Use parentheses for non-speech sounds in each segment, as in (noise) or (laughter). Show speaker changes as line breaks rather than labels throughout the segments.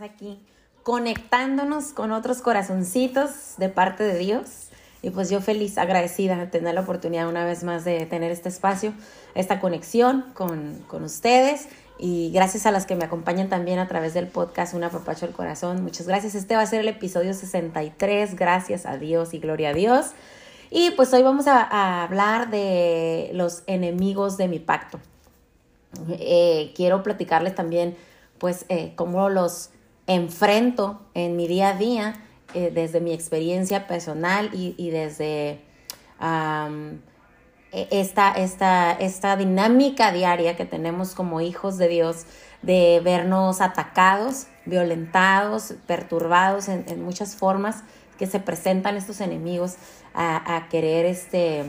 aquí conectándonos con otros corazoncitos de parte de Dios. Y pues yo feliz, agradecida de tener la oportunidad una vez más de tener este espacio, esta conexión con, con ustedes. Y gracias a las que me acompañan también a través del podcast Una Papacho del Corazón. Muchas gracias. Este va a ser el episodio 63. Gracias a Dios y gloria a Dios. Y pues hoy vamos a, a hablar de los enemigos de mi pacto. Eh, quiero platicarles también pues eh, cómo los enfrento en mi día a día eh, desde mi experiencia personal y, desde e, esta, esta, esta dinámica diaria que tenemos como hijos de Dios de vernos atacados, violentados, perturbados en, muchas formas que se presentan estos enemigos a, a querer este,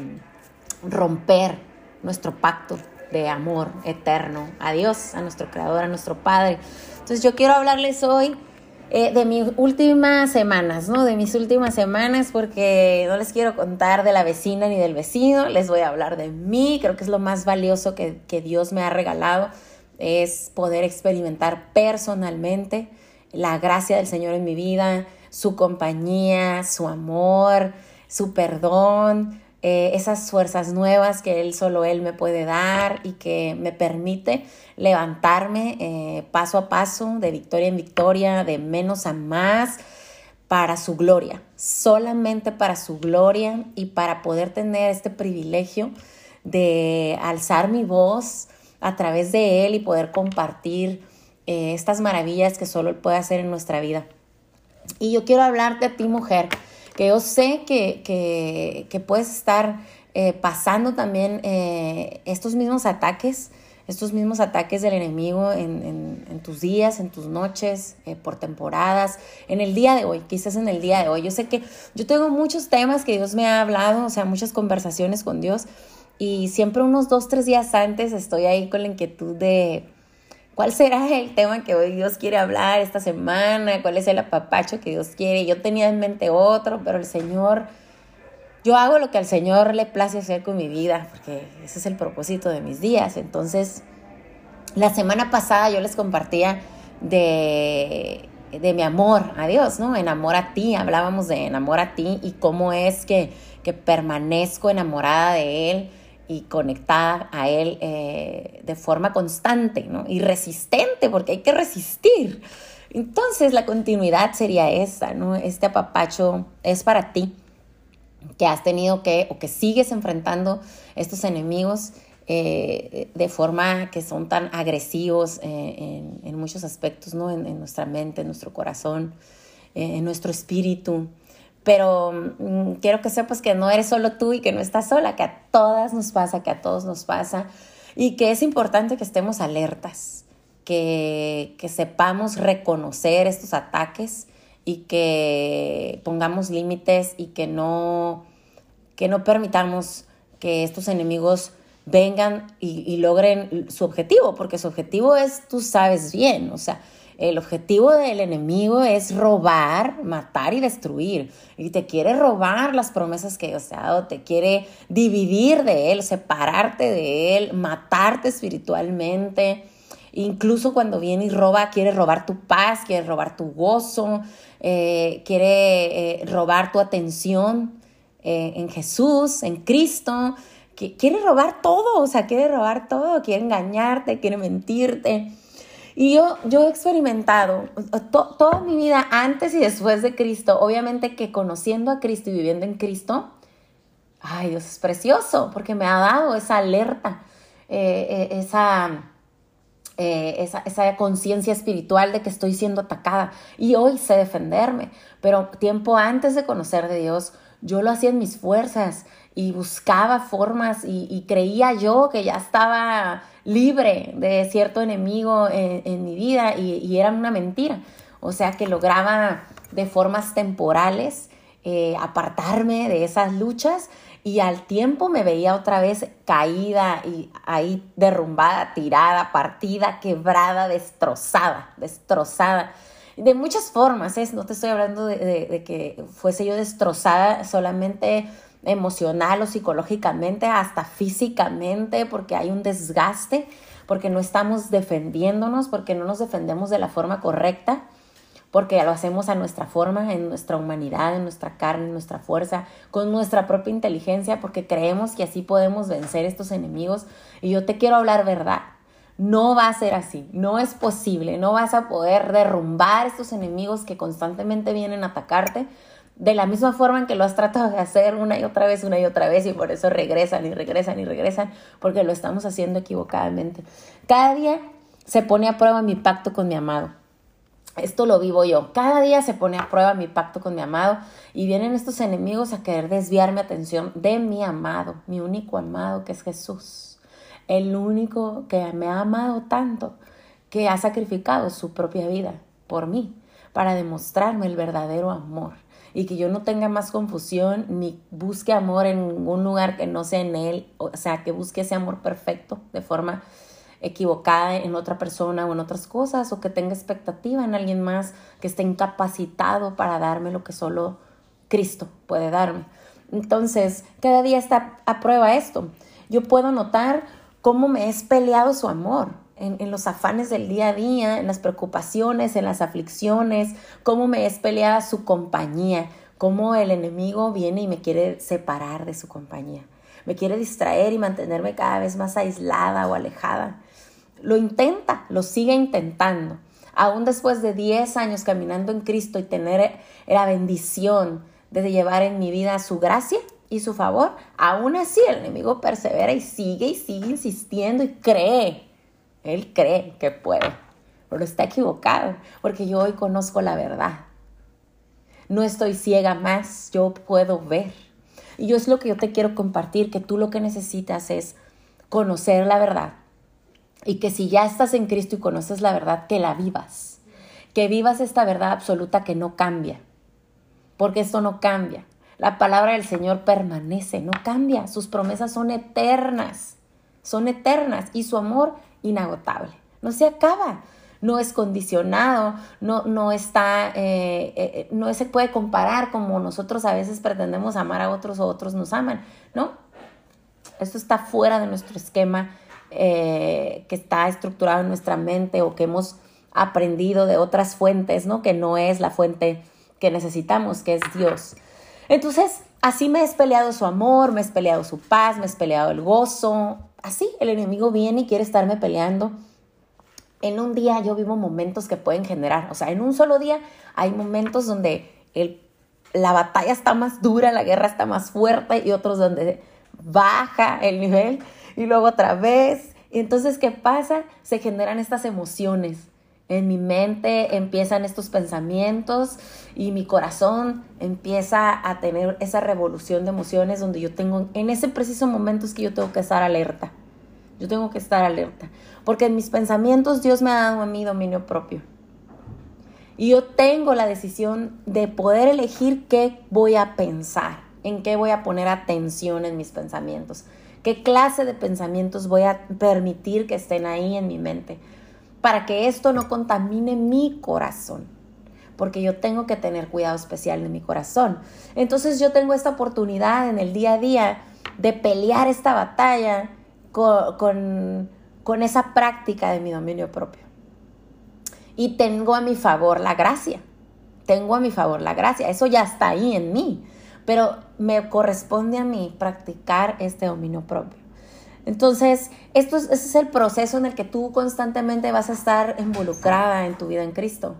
romper nuestro pacto de amor eterno a Dios, a nuestro Creador, a nuestro Padre. Entonces yo quiero hablarles hoy eh, de mis últimas semanas, ¿no? De mis últimas semanas porque no les quiero contar de la vecina ni del vecino, les voy a hablar de mí, creo que es lo más valioso que, que Dios me ha regalado, es poder experimentar personalmente la gracia del Señor en mi vida, su compañía, su amor, su perdón, eh, esas fuerzas nuevas que Él solo Él me puede dar y que me permite levantarme eh, paso a paso, de victoria en victoria, de menos a más, para su gloria, solamente para su gloria y para poder tener este privilegio de alzar mi voz a través de Él y poder compartir eh, estas maravillas que solo Él puede hacer en nuestra vida. Y yo quiero hablarte a ti, mujer, que yo sé que, que, puedes estar eh, pasando también eh, estos mismos ataques, estos mismos ataques del enemigo en, en, tus días, en tus noches, eh, por temporadas, en el día de hoy, quizás en el día de hoy. Yo sé que yo tengo muchos temas que Dios me ha hablado, o sea, muchas conversaciones con Dios, y siempre unos dos, tres días antes estoy ahí con la inquietud de ¿Cuál será el tema que hoy Dios quiere hablar esta semana? ¿Cuál es el apapacho que Dios quiere? Yo tenía en mente otro, pero el Señor, yo hago lo que al Señor le place hacer con mi vida, porque ese es el propósito de mis días. Entonces, la semana pasada yo les compartía de, de mi amor a Dios, ¿no? En amor a ti, hablábamos de enamor a ti y cómo es que, que permanezco enamorada de Él y conectada a Él eh, de forma constante ¿no? y resistente, porque hay que resistir. Entonces la continuidad sería esa, ¿no? Este apapacho es para ti, que has tenido que o que sigues enfrentando estos enemigos eh, de forma que son tan agresivos eh, en, muchos aspectos, ¿no? En, en, nuestra mente, en nuestro corazón, en nuestro espíritu. Pero mm, quiero que sepas que no eres solo tú y que no estás sola, que a todas nos pasa, que a todos nos pasa y que es importante que estemos alertas, que, que sepamos reconocer estos ataques y que pongamos límites y que no, que no permitamos que estos enemigos vengan y, y, logren su objetivo, porque su objetivo es, tú sabes bien, o sea, el objetivo del enemigo es robar, matar y destruir. Y te quiere robar las promesas que Dios te ha dado, te quiere dividir de Él, separarte de Él, matarte espiritualmente. Incluso cuando viene y roba, quiere robar tu paz, quiere robar tu gozo, eh, quiere eh, robar tu atención eh, en Jesús, en Cristo. Quiere robar todo, o sea, quiere robar todo, quiere engañarte, quiere mentirte. Y yo, yo he experimentado toda mi vida antes y después de Cristo, obviamente que conociendo a Cristo y viviendo en Cristo, ay Dios es precioso porque me ha dado esa alerta, eh, eh, eh, esa, esa conciencia espiritual de que estoy siendo atacada y hoy sé defenderme, pero tiempo antes de conocer de Dios, yo lo hacía en mis fuerzas y buscaba formas y, creía yo que ya estaba libre de cierto enemigo en, mi vida y, era una mentira. O sea que lograba de formas temporales eh, apartarme de esas luchas y al tiempo me veía otra vez caída y ahí derrumbada, tirada, partida, quebrada, destrozada, destrozada. De muchas formas, ¿eh? no te estoy hablando de que fuese yo destrozada solamente emocional o psicológicamente, hasta físicamente, porque hay un desgaste, porque no estamos defendiéndonos, porque no nos defendemos de la forma correcta. porque lo hacemos a nuestra forma, en nuestra humanidad, en nuestra carne, en nuestra fuerza, con nuestra propia inteligencia, porque creemos que así podemos vencer estos enemigos. Y yo te quiero hablar verdad. No va a ser así, no es posible, no vas a poder derrumbar estos enemigos que constantemente vienen a atacarte de la misma forma en que lo has tratado de hacer una y otra vez, una y otra vez, y por eso regresan y regresan y regresan, porque lo estamos haciendo equivocadamente. Cada día se pone a prueba mi pacto con mi amado. Esto lo vivo yo. Cada día se pone a prueba mi pacto con mi amado y vienen estos enemigos a querer desviar mi atención de mi amado, mi único amado que es Jesús. El único que me ha amado tanto que ha sacrificado su propia vida por mí para demostrarme el verdadero amor y que yo no tenga más confusión ni busque amor en ningún lugar que no sea en él, o sea, que busque ese amor perfecto de forma equivocada en otra persona o en otras cosas o que tenga expectativa en alguien más que esté incapacitado para darme lo que solo Cristo puede darme. Entonces, cada día está a prueba esto. Yo puedo notar cómo me es peleado su amor en, los afanes del día a día, en las preocupaciones, en las aflicciones, cómo me es peleada su compañía, cómo el enemigo viene y me quiere separar de su compañía, me quiere distraer y mantenerme cada vez más aislada o alejada lo intenta, lo sigue intentando. Aún después de 10 años caminando en Cristo y tener la bendición de llevar en mi vida su gracia y su favor, aún así el enemigo persevera y sigue y sigue insistiendo y cree. Él cree que puede, pero está equivocado, porque yo hoy conozco la verdad. No estoy ciega más, yo puedo ver. Y yo es lo que yo te quiero compartir, que tú lo que necesitas es conocer la verdad y que si ya estás en Cristo y conoces la verdad, que la vivas, que vivas esta verdad absoluta que no cambia, porque esto no cambia. La palabra del Señor permanece, no cambia, sus promesas son eternas, son eternas y su amor inagotable, no se acaba, no es condicionado, no, no está, eh, eh, no se puede comparar como nosotros a veces pretendemos amar a otros o otros nos aman, ¿no? Esto está fuera de nuestro esquema eh, que está estructurado en nuestra mente o que hemos aprendido de otras fuentes, ¿no? Que no es la fuente que necesitamos, que es Dios. Entonces, así me he peleado su amor, me he peleado su paz, me he peleado el gozo. Así, el enemigo viene y quiere estarme peleando. En un día yo vivo momentos que pueden generar, o sea, en un solo día hay momentos donde el, la batalla está más dura, la guerra está más fuerte y otros donde baja el nivel y luego otra vez. Y entonces, ¿qué pasa? Se generan estas emociones. En mi mente empiezan estos pensamientos y mi corazón empieza a tener esa revolución de emociones donde yo tengo, en ese preciso momento es que yo tengo que estar alerta. Yo tengo que estar alerta. Porque en mis pensamientos Dios me ha dado a mí dominio propio. Y yo tengo la decisión de poder elegir qué voy a pensar, en qué voy a poner atención en mis pensamientos. ¿Qué clase de pensamientos voy a permitir que estén ahí en mi mente? Para que esto no contamine mi corazón. Porque yo tengo que tener cuidado especial en mi corazón. Entonces yo tengo esta oportunidad en el día a día de pelear esta batalla con, con, esa práctica de mi dominio propio. Y tengo a mi favor la gracia. Tengo a mi favor la gracia. Eso ya está ahí en mí pero me corresponde a mí practicar este dominio propio. Entonces, esto es, ese es el proceso en el que tú constantemente vas a estar involucrada en tu vida en Cristo.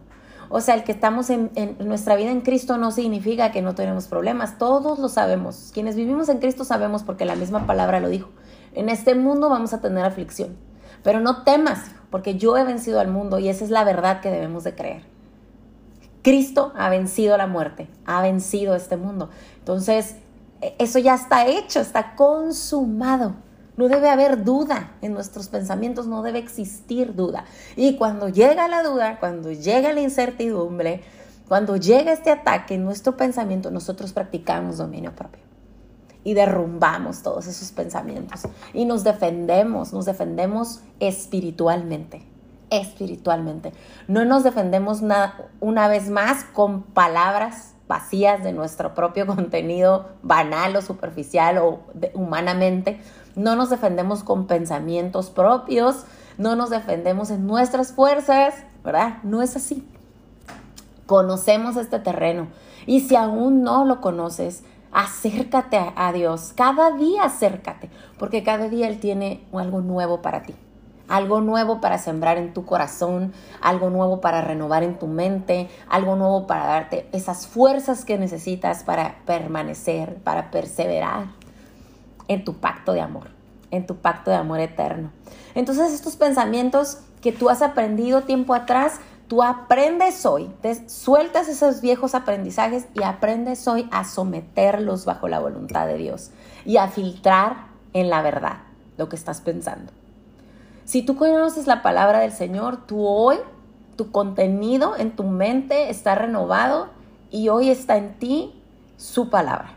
O sea, el que estamos en, en, nuestra vida en Cristo no significa que no tenemos problemas. Todos lo sabemos. Quienes vivimos en Cristo sabemos porque la misma palabra lo dijo. En este mundo vamos a tener aflicción. Pero no temas, porque yo he vencido al mundo y esa es la verdad que debemos de creer. Cristo ha vencido la muerte, ha vencido este mundo. Entonces, e, eso ya está hecho, está consumado. No debe haber duda en nuestros pensamientos, no debe existir duda. Y cuando llega la duda, cuando llega la incertidumbre, cuando llega este ataque en nuestro pensamiento, nosotros practicamos dominio propio y derrumbamos todos esos pensamientos y nos defendemos, nos defendemos espiritualmente espiritualmente. No nos defendemos una vez más con palabras vacías de nuestro propio contenido banal o superficial o humanamente. No nos defendemos con pensamientos propios, no nos defendemos en nuestras fuerzas, ¿verdad? No es así. Conocemos este terreno. Y si aún no lo conoces, acércate a, Dios. Cada día acércate, porque cada día Él tiene algo nuevo para ti. Algo nuevo para sembrar en tu corazón, algo nuevo para renovar en tu mente, algo nuevo para darte esas fuerzas que necesitas para permanecer, para perseverar en tu pacto de amor, en tu pacto de amor eterno. Entonces estos pensamientos que tú has aprendido tiempo atrás, Tú aprendes hoy, te sueltas esos viejos aprendizajes y aprendes hoy a someterlos bajo la voluntad de Dios y a filtrar en la verdad lo que estás pensando. Si tú conoces la palabra del Señor, tú hoy, tu contenido en tu mente está renovado y hoy está en ti su palabra.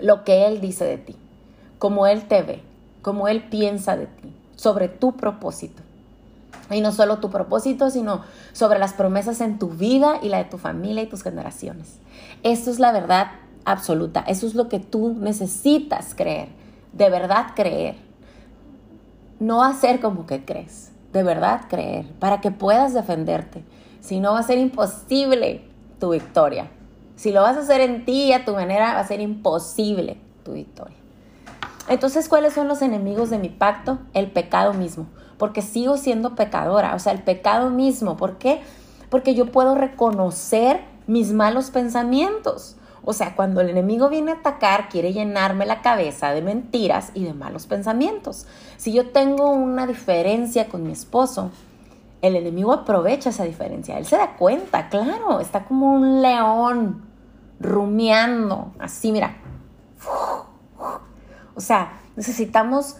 Lo que Él dice de ti, como Él te ve, como Él piensa de ti, sobre tu propósito. Y no solo tu propósito, sino sobre las promesas en tu vida y la de tu familia y tus generaciones. Esto es la verdad absoluta. Eso es lo que tú necesitas creer. De verdad creer. No hacer como que crees. De verdad creer. Para que puedas defenderte. Si no va a ser imposible tu victoria. Si lo vas a hacer en ti a tu manera, va a ser imposible tu victoria. Entonces, ¿cuáles son los enemigos de mi pacto? El pecado mismo porque sigo siendo pecadora, o sea, el pecado mismo. ¿Por qué? Porque yo puedo reconocer mis malos pensamientos. O sea, cuando el enemigo viene a atacar, quiere llenarme la cabeza de mentiras y de malos pensamientos. Si yo tengo una diferencia con mi esposo, el enemigo aprovecha esa diferencia. Él se da cuenta, claro, está como un león rumiando, así, mira. O sea, necesitamos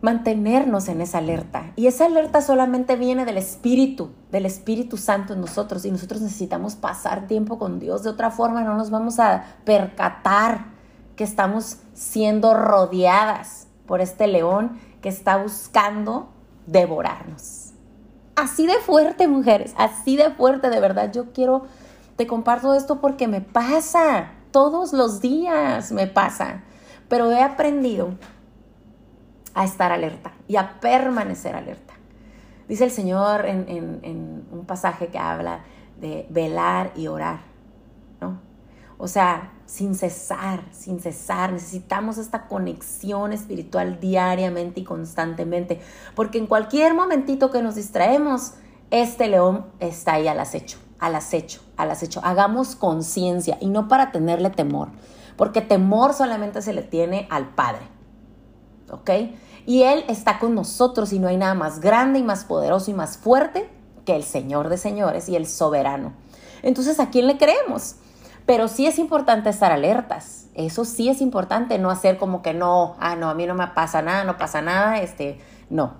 mantenernos en esa alerta. Y esa alerta solamente viene del Espíritu, del Espíritu Santo en nosotros. Y nosotros necesitamos pasar tiempo con Dios. De otra forma no nos vamos a percatar que estamos siendo rodeadas por este león que está buscando devorarnos. Así de fuerte, mujeres, así de fuerte, de verdad. Yo quiero, te comparto esto porque me pasa, todos los días me pasa. Pero he aprendido a estar alerta y a permanecer alerta. Dice el Señor en, un pasaje que habla de velar y orar, ¿no? O sea, sin cesar, sin cesar. Necesitamos esta conexión espiritual diariamente y constantemente, porque en cualquier momentito que nos distraemos, este león está ahí al acecho, al acecho, al acecho. Hagamos conciencia y no para tenerle temor, porque temor solamente se le tiene al Padre. ¿ok? Y Él está con nosotros y no hay nada más grande y más poderoso y más fuerte que el Señor de señores y el soberano. Entonces, ¿a quién le creemos? Pero sí es importante estar alertas. Eso sí es importante, no hacer como que no, ah, no, a mí no me pasa nada, no pasa nada, este, no.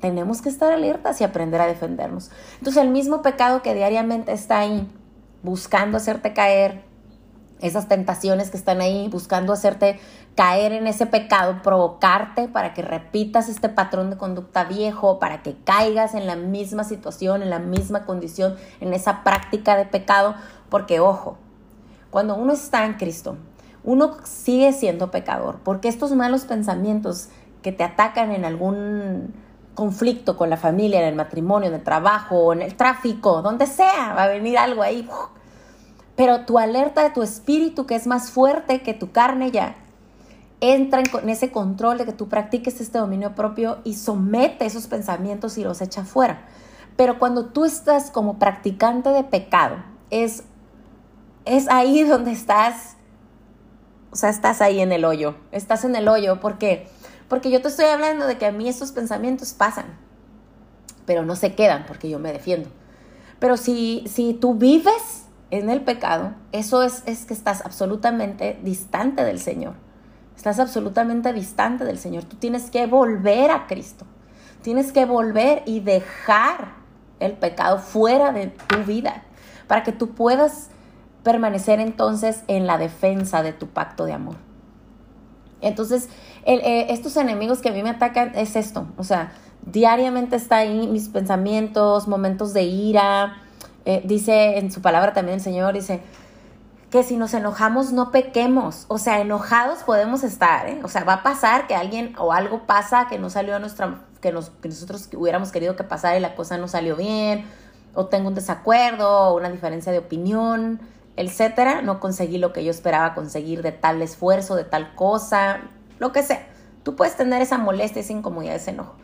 Tenemos que estar alertas y aprender a defendernos. Entonces, el mismo pecado que diariamente está ahí, buscando hacerte caer, esas tentaciones que están ahí buscando hacerte caer en ese pecado, provocarte para que repitas este patrón de conducta viejo, para que caigas en la misma situación, en la misma condición, en esa práctica de pecado, porque ojo, cuando uno está en Cristo, uno sigue siendo pecador, porque estos malos pensamientos que te atacan en algún conflicto con la familia, en el matrimonio, en el trabajo, en el tráfico, donde sea, va a venir algo ahí pero tu alerta de tu espíritu, que es más fuerte que tu carne ya, entra en, ese control de que tú practiques este dominio propio y somete esos pensamientos y los echa fuera. Pero cuando tú estás como practicante de pecado, es, es ahí (laughs) donde estás, o sea, estás ahí en el hoyo, estás en el hoyo, porque porque yo te estoy hablando de que a mí esos pensamientos pasan, pero no se quedan porque yo me defiendo. Pero si, si tú vives en el pecado, eso es, es que estás absolutamente distante del Señor. Estás absolutamente distante del Señor. Tú tienes que volver a Cristo. Tienes que volver y dejar el pecado fuera de tu vida para que tú puedas permanecer entonces en la defensa de tu pacto de amor. Entonces, eh, estos enemigos que a mí me atacan es esto, o sea, diariamente está ahí mis pensamientos, momentos de ira, eh, dice en su palabra también el Señor, dice que si nos enojamos no pequemos, o sea, enojados podemos estar, ¿eh? o sea, va a pasar que alguien o algo pasa que no salió a nuestra, que, nos, que nosotros hubiéramos querido que pasara y la cosa no salió bien, o tengo un desacuerdo, o una diferencia de opinión, etcétera, no conseguí lo que yo esperaba conseguir de tal esfuerzo, de tal cosa, lo que sea. Tú puedes tener esa molestia, esa incomodidad, ese enojo.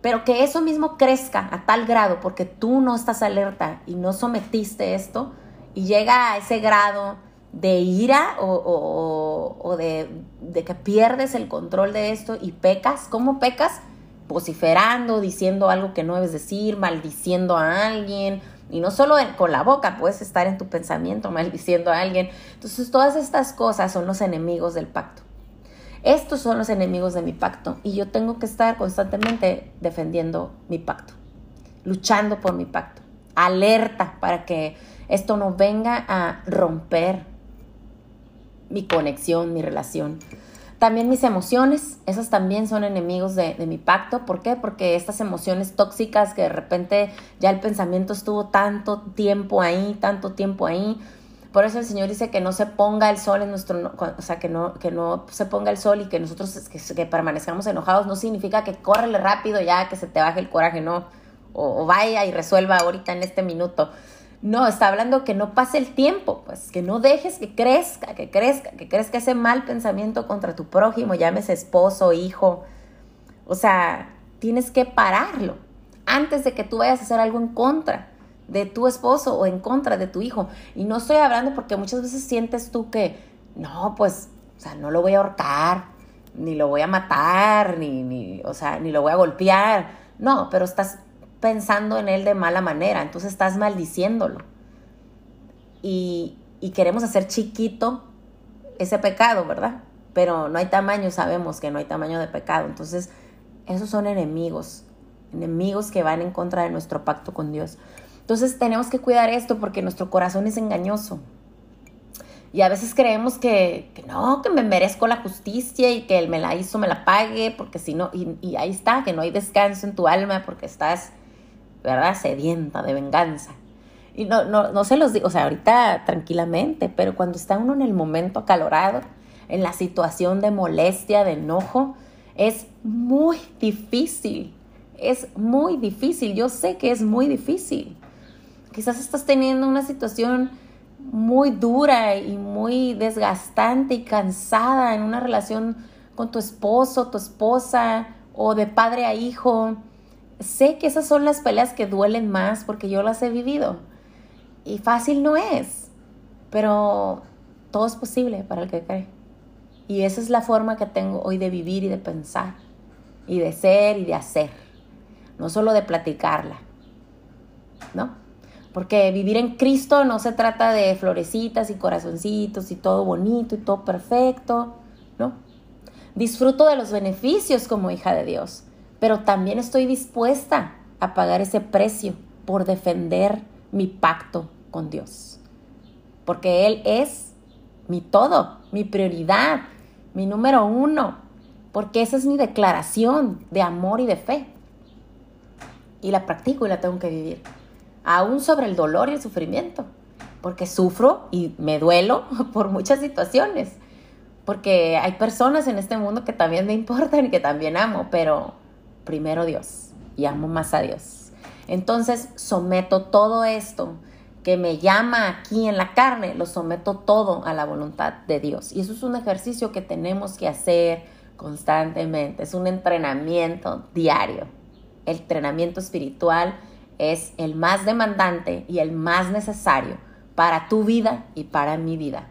Pero que eso mismo crezca a tal grado porque tú no estás alerta y no sometiste esto y llega a ese grado de ira o, de, de, que pierdes el control de esto y pecas. ¿Cómo pecas? Vociferando, diciendo algo que no debes decir, maldiciendo a alguien. Y no solo con la boca, puedes estar en tu pensamiento (laughs) maldiciendo a alguien. Entonces todas estas cosas son los enemigos del pacto. Estos son los enemigos de mi pacto y yo tengo que estar constantemente defendiendo mi pacto, luchando por mi pacto, alerta para que esto no venga a romper mi conexión, mi relación. También mis emociones, esas también son enemigos de, de, mi pacto. ¿Por qué? Porque estas emociones tóxicas que de repente ya el pensamiento estuvo tanto tiempo ahí, tanto tiempo ahí, por eso el Señor dice que no se ponga el sol en nuestro, o sea, que no, que no se ponga el sol y que nosotros que, permanezcamos enojados no significa que córrele rápido ya, que se te baje el coraje, no. O, vaya y resuelva ahorita en este minuto. No, está hablando que no pase el tiempo, pues que no dejes que crezca, que crezca, que crezca ese mal pensamiento contra tu prójimo, llámese esposo, hijo. O sea, tienes que pararlo antes de que tú vayas a hacer algo en contra de tu esposo o en contra de tu hijo. Y no estoy hablando porque muchas veces sientes tú que, no, pues, o sea, no lo voy a ahorcar, ni lo voy a matar, ni, ni, o sea, ni lo voy a golpear. No, pero estás pensando en él de mala manera, entonces estás maldiciéndolo. Y, y queremos hacer chiquito ese pecado, ¿verdad? Pero no hay tamaño, sabemos que no hay tamaño de pecado. Entonces, esos son enemigos, enemigos que van en contra de nuestro pacto con Dios. Entonces tenemos que cuidar esto porque nuestro corazón es engañoso. Y a veces creemos que, no, que me merezco la justicia y que él me la hizo, me la pague, porque si no, y, ahí está, que no hay descanso en tu alma porque estás, ¿verdad?, sedienta de venganza. Y no, no, no se los digo, o sea, ahorita tranquilamente, pero cuando está uno en el momento acalorado, en la situación de molestia, de enojo, es muy difícil. Es muy difícil. Yo sé que es muy difícil. Quizás estás teniendo una situación muy dura y muy desgastante y cansada en una relación con tu esposo, tu esposa o de padre a hijo. Sé que esas son las peleas que duelen más porque yo las he vivido. Y fácil no es, pero todo es posible para el que cree. Y esa es la forma que tengo hoy de vivir y de pensar, y de ser y de hacer, no solo de platicarla, ¿no? Porque vivir en Cristo no se trata de florecitas y corazoncitos y todo bonito y todo perfecto, ¿no? Disfruto de los beneficios como hija de Dios, pero también estoy dispuesta a pagar ese precio por defender mi pacto con Dios. Porque Él es mi todo, mi prioridad, mi número uno, porque esa es mi declaración de amor y de fe. Y la practico y la tengo que vivir aún sobre el dolor y el sufrimiento, porque sufro y me duelo (laughs) por muchas situaciones, porque hay personas en este mundo que también me importan y que también amo, pero primero Dios y amo más a Dios. Entonces someto todo esto que me llama aquí en la carne, lo someto todo a la voluntad de Dios. Y eso es un ejercicio que tenemos que hacer constantemente, es un entrenamiento diario, el entrenamiento espiritual es el más demandante y el más necesario para tu vida y para mi vida.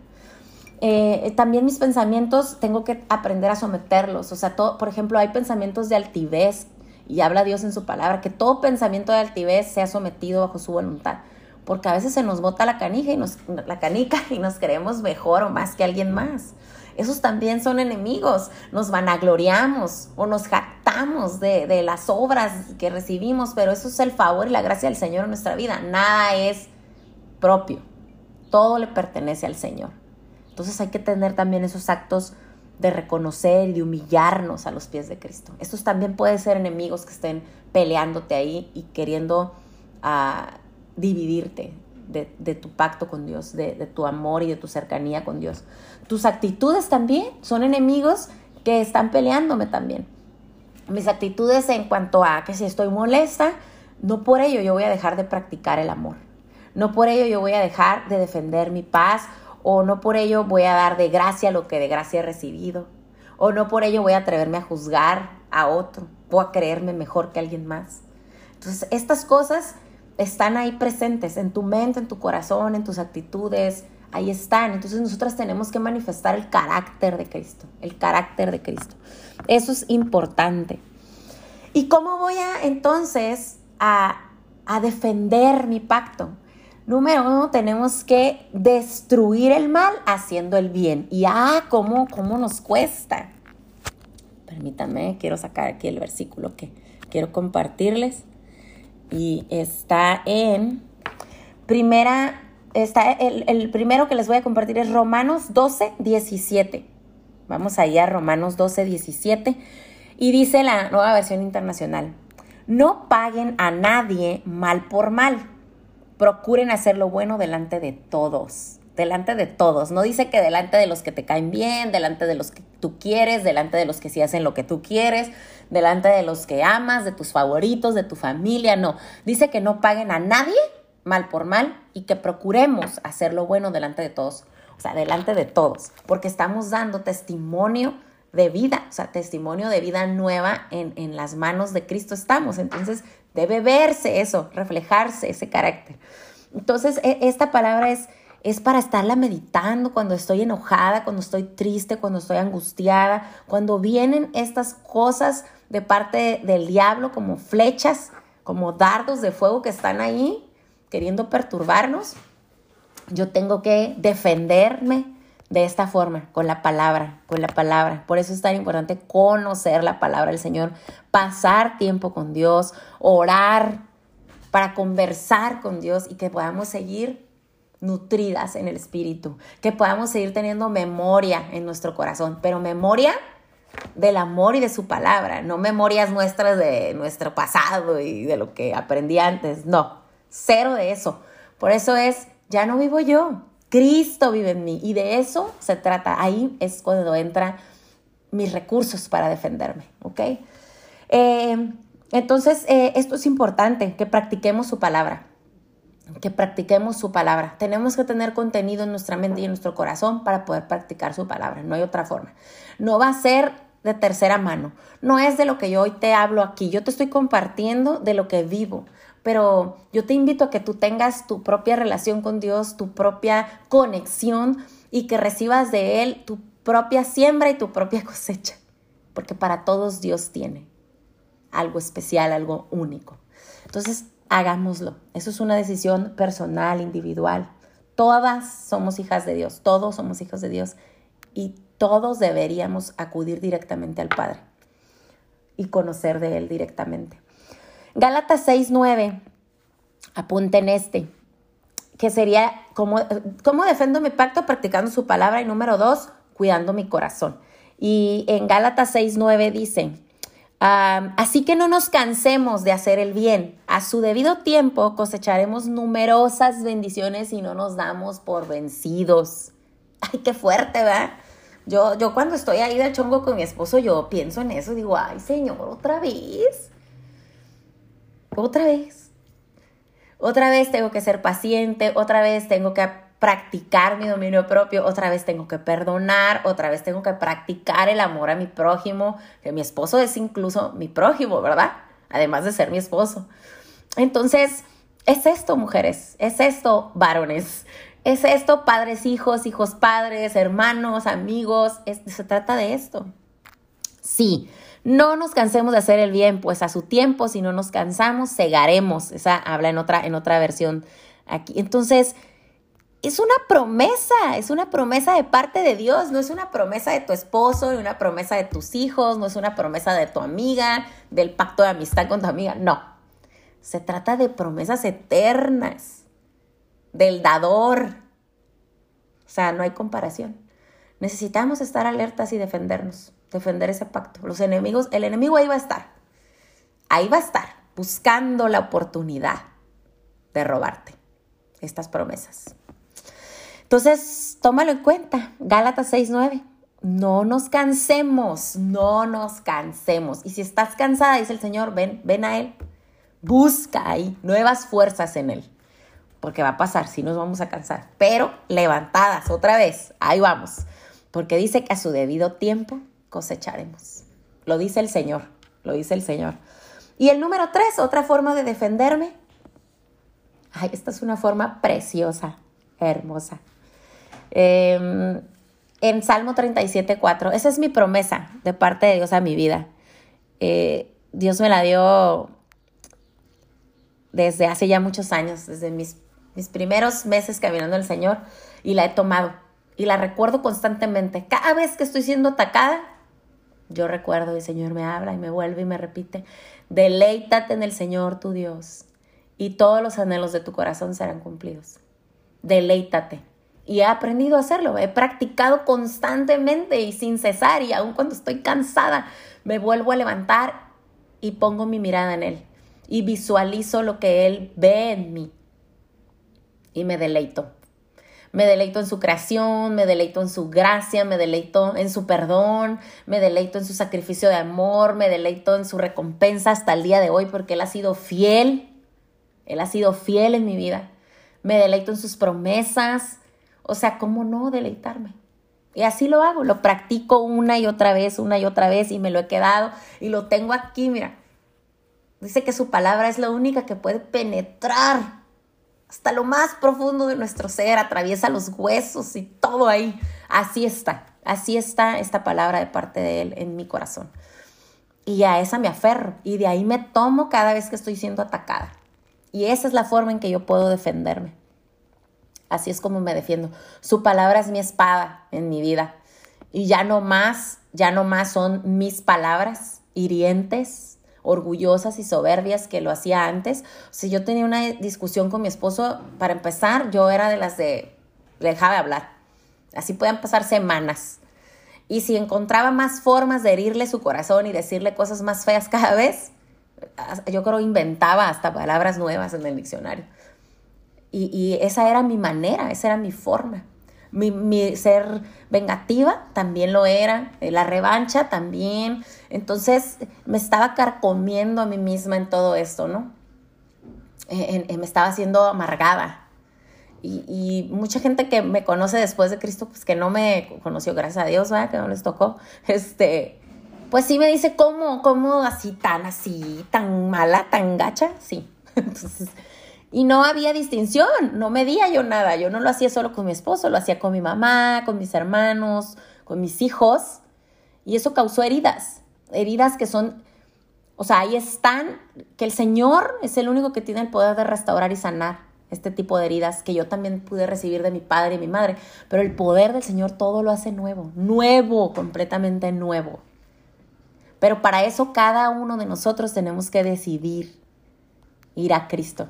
Eh, también mis pensamientos tengo que aprender a someterlos. O sea, todo, por ejemplo, hay pensamientos de altivez y habla Dios en su palabra, que todo pensamiento de altivez sea sometido bajo su voluntad. Porque a veces se nos bota la canija y nos, la canica y nos creemos mejor o más que alguien más esos también son enemigos. Nos vanagloriamos o nos jactamos de, de, las obras que recibimos, pero eso es el favor y la gracia del Señor en nuestra vida. Nada es propio. Todo le pertenece al Señor. Entonces hay que tener también esos actos de reconocer y de humillarnos a los pies de Cristo. Estos también pueden ser enemigos que estén peleándote ahí y queriendo uh, dividirte, de, tu pacto con Dios, de, tu amor y de tu cercanía con Dios. Tus actitudes también son enemigos que están peleándome también. Mis actitudes en cuanto a que si estoy molesta, no por ello yo voy a dejar de practicar el amor. No por ello yo voy a dejar de defender mi paz o no por ello voy a dar de gracia lo que de gracia he recibido. O no por ello voy a atreverme a juzgar a otro o a creerme mejor que alguien más. Entonces, estas cosas están ahí presentes en tu mente, en tu corazón, en tus actitudes, ahí están. Entonces nosotras tenemos que manifestar el carácter de Cristo, el carácter de Cristo. Eso es importante. ¿Y cómo voy a entonces a, defender mi pacto? Número uno, tenemos que destruir el mal haciendo el bien. Y ah, ¿cómo, cómo nos cuesta? Permítanme, quiero sacar aquí el versículo que quiero compartirles. Y está en primera, está el, el primero que les voy a compartir es Romanos 12, 17. Vamos allá, Romanos 12, 17. Y dice la nueva versión internacional, no paguen a nadie mal por mal. Procuren hacer lo bueno delante de todos. Delante de todos. No dice que delante de los que te caen bien, delante de los que tú quieres, delante de los que sí hacen lo que tú quieres, delante de los que amas, de tus favoritos, de tu familia. No. Dice que no paguen a nadie mal por mal y que procuremos hacer lo bueno delante de todos o sea, delante de todos, porque estamos dando testimonio de vida, o sea, testimonio de vida nueva en, las manos de Cristo estamos. Entonces, debe verse eso, reflejarse ese carácter. Entonces, e, esta palabra es, es para estarla meditando cuando estoy enojada, cuando estoy triste, cuando estoy angustiada, cuando vienen estas cosas de parte del diablo como flechas, como dardos de fuego que están ahí queriendo perturbarnos yo tengo que defenderme de esta forma, con la palabra, con la palabra. Por eso es tan importante conocer la palabra del Señor, pasar tiempo con Dios, orar para conversar con Dios y que podamos seguir nutridas en el espíritu, que podamos seguir teniendo memoria en nuestro corazón, pero memoria del amor y de su palabra, no memorias nuestras de nuestro pasado y de lo que aprendí antes, no, cero de eso. Por eso es ya no vivo yo, Cristo vive en mí y de eso se trata. Ahí es cuando entran mis recursos para defenderme, ¿ok? Eh, entonces, eh, esto es importante, que practiquemos su palabra, que practiquemos su palabra. Tenemos que tener contenido en nuestra mente y en nuestro corazón para poder practicar su palabra, no hay otra forma. No va a ser de tercera mano, no es de lo que yo hoy te hablo aquí, yo te estoy compartiendo de lo que vivo pero yo te invito a que tú tengas tu propia relación con Dios, tu propia conexión y que recibas de Él tu propia siembra y tu propia (laughs) cosecha, porque para todos Dios tiene algo especial, algo único. Entonces, hagámoslo. Eso es una decisión personal, individual. Todas somos hijas de Dios, todos somos hijos de Dios y todos deberíamos acudir directamente al Padre y conocer de Él directamente. Gálatas 6:9, apunten este, que sería cómo, cómo defendo mi pacto practicando su palabra y número dos, cuidando mi corazón. Y en Gálatas 6:9 dice, así que no nos cansemos de hacer el bien. A su debido tiempo cosecharemos numerosas bendiciones y no nos damos por vencidos. Ay, qué fuerte, ¿verdad? Yo, yo cuando estoy ahí de chongo con mi esposo, yo pienso en eso, digo, ay, Señor, otra vez otra vez. Otra vez tengo que ser paciente, otra vez tengo que practicar mi dominio propio, otra vez tengo que perdonar, otra vez tengo que practicar el amor a mi prójimo, que mi esposo es incluso mi prójimo, ¿verdad? Además de ser mi esposo. Entonces, es esto, mujeres, es esto, varones, es esto, padres, hijos, hijos, padres, hermanos, amigos, se trata de esto. Sí, no nos cansemos de hacer el bien, pues a su tiempo, si no nos cansamos, cegaremos. Esa habla en otra, en otra versión aquí. Entonces, es una promesa, es una promesa de parte de Dios, no es una promesa de tu esposo, ni una promesa de tus hijos, no es una promesa de tu amiga, del pacto de amistad con tu amiga, no. Se trata de promesas eternas, del dador. O sea, no hay comparación. Necesitamos estar alertas y defendernos defender ese pacto. Los enemigos, el enemigo ahí va a estar. Ahí va a estar, buscando la oportunidad de robarte estas promesas. Entonces, tómalo en cuenta. Gálatas 6:9. No nos cansemos, no nos cansemos. Y si estás cansada, dice el Señor, ven, ven a Él. busca ahí nuevas fuerzas en Él. Porque va a pasar, si nos vamos a cansar. Pero levantadas otra vez, ahí vamos. Porque dice que a su debido tiempo cosecharemos. Lo dice el Señor, lo dice el Señor. Y el número tres, otra forma de defenderme. Ay, esta es una forma preciosa, hermosa. Em, en Salmo 37, 4, esa es mi promesa de parte de Dios a mi vida. Eh, Dios me la dio desde hace ya muchos años, desde mis, mis primeros meses caminando el Señor, y la he tomado. Y la recuerdo constantemente. Cada vez que estoy siendo atacada, yo recuerdo y el Señor me habla y me vuelve y me repite, deleítate en el Señor tu Dios y todos los anhelos de tu corazón serán cumplidos. Deleítate. Y he aprendido a hacerlo, he practicado constantemente y sin cesar y aun cuando estoy cansada, me vuelvo a levantar y pongo mi mirada en Él y visualizo lo que Él ve en mí y me deleito. Me deleito en su creación, me deleito en su gracia, me deleito en su perdón, me deleito en su sacrificio de amor, me deleito en su recompensa hasta el día de hoy porque Él ha sido fiel, Él ha sido fiel en mi vida. Me deleito en sus promesas, o sea, ¿cómo no deleitarme? Y así lo hago, lo practico una y otra vez, una y otra vez y me lo he quedado y lo tengo aquí, mira. Dice que su palabra es la única que puede penetrar hasta lo más profundo de nuestro ser, atraviesa los huesos y todo ahí. Así está, así está esta palabra de parte de Él en mi corazón. Y a esa me aferro y de ahí me tomo cada vez que estoy siendo atacada. Y esa es la forma en que yo puedo defenderme. Así es como me defiendo. Su palabra es mi espada en mi vida. Y ya no más, ya no más son mis palabras hirientes, orgullosas y soberbias que lo hacía antes. Si yo tenía una discusión con mi esposo, para empezar, yo era de las de, dejaba de hablar. Así pueden pasar semanas. Y si encontraba más formas de herirle su corazón y decirle cosas más feas cada vez, yo creo inventaba hasta palabras nuevas en el diccionario. Y esa era mi manera, esa era mi forma. Mi, ser vengativa también lo era, eh, la revancha también. Entonces me estaba carcomiendo a mí misma en todo esto, ¿no? me estaba haciendo amargada. Y, mucha gente que me conoce después de Cristo, pues que no me conoció, gracias a Dios, ¿verdad? Que no les tocó, este, pues sí me dice, ¿cómo, cómo así, tan así, tan mala, tan gacha? Sí. (laughs) Entonces, y no había distinción, no medía yo nada, yo no lo hacía solo con mi esposo, lo hacía con mi mamá, con mis hermanos, con mis hijos, y eso causó heridas, heridas que son, o sea, ahí están, que el Señor es el único que tiene el poder de restaurar y sanar este tipo de heridas que yo también pude recibir de mi padre y mi madre, pero el poder del Señor todo lo hace nuevo, nuevo, completamente nuevo. Pero para eso cada uno de nosotros tenemos que decidir ir a Cristo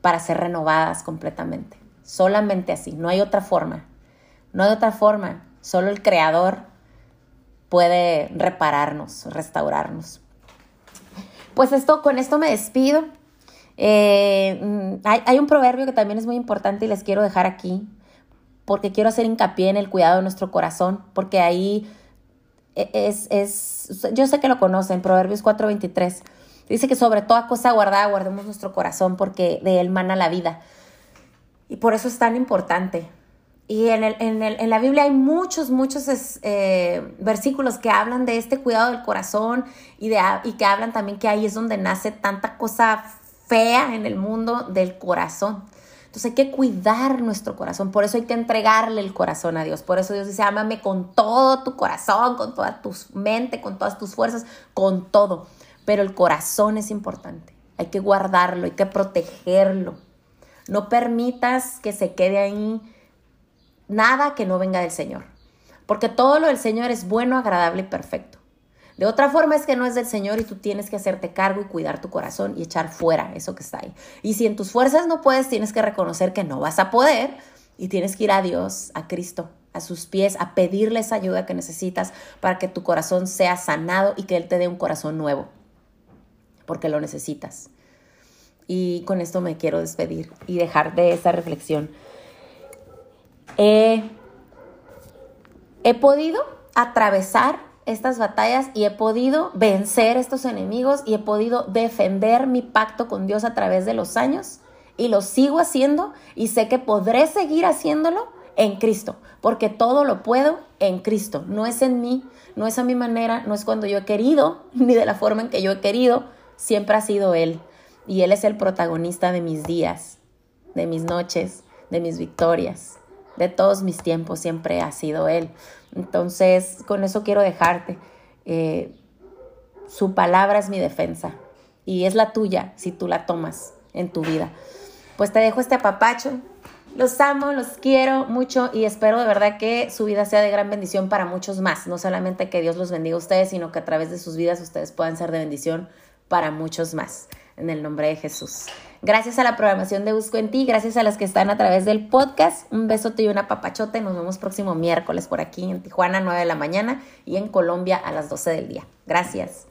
para ser renovadas completamente. Solamente así, no hay otra forma. No hay otra forma. Solo el Creador puede repararnos, restaurarnos. Pues esto, con esto me despido. Eh, mm, hay, un proverbio que también es muy importante y les quiero dejar aquí, porque quiero hacer hincapié en el cuidado de nuestro corazón, porque ahí e, es, es yo sé que lo conocen, Proverbios 4:23 Dice que sobre toda cosa guardada guardemos nuestro corazón porque de él mana la vida. Y por eso es tan importante. Y en, el, en, el, en la Biblia hay muchos, muchos eh, versículos que hablan de este cuidado del corazón y, de, y que hablan también que ahí es donde nace tanta cosa fea en el mundo del corazón. Entonces hay que cuidar nuestro corazón, por eso hay que entregarle el corazón a Dios. Por eso Dios dice, ámame con todo tu corazón, con toda tu mente, con todas tus fuerzas, con todo pero el corazón es importante. Hay que guardarlo, hay que protegerlo. No permitas que se quede ahí nada que no venga del Señor, porque todo lo del Señor es bueno, agradable y perfecto. De otra forma es que no es del Señor y tú tienes que hacerte cargo y cuidar tu corazón y echar fuera eso que está ahí. Y si en tus fuerzas no puedes, tienes que reconocer que no vas a poder y tienes que ir a Dios, a Cristo, a sus pies, a pedirle esa ayuda que necesitas para que tu corazón sea sanado y que Él te dé un corazón nuevo porque lo necesitas. Y con esto me quiero despedir y dejar de esa reflexión. he podido atravesar estas batallas y he podido vencer estos enemigos y he podido defender mi pacto con Dios a través de los años y lo sigo haciendo y sé que podré seguir haciéndolo en Cristo, porque todo lo puedo en Cristo. No es en mí, no es a mi manera, no es cuando yo he querido, (laughs) ni de la forma en que yo he querido, siempre ha sido Él. Y Él es el protagonista de mis días, de mis noches, de mis victorias, de todos mis tiempos, siempre ha sido Él. Entonces, con eso quiero dejarte. Eh, su palabra es mi defensa y es la tuya si tú la tomas en tu vida. Pues te dejo este apapacho. Los amo, los quiero mucho y espero de verdad que su vida sea de gran bendición para muchos más. No solamente que Dios los bendiga a ustedes, sino que a través de sus vidas ustedes puedan ser de bendición para muchos más. En el nombre de Jesús. Gracias a la programación de Busco en Ti, gracias a las que están a través del podcast. Un besote y una papachota nos vemos próximo miércoles por aquí en Tijuana, 9 de la mañana y en Colombia a las 12 del día. Gracias.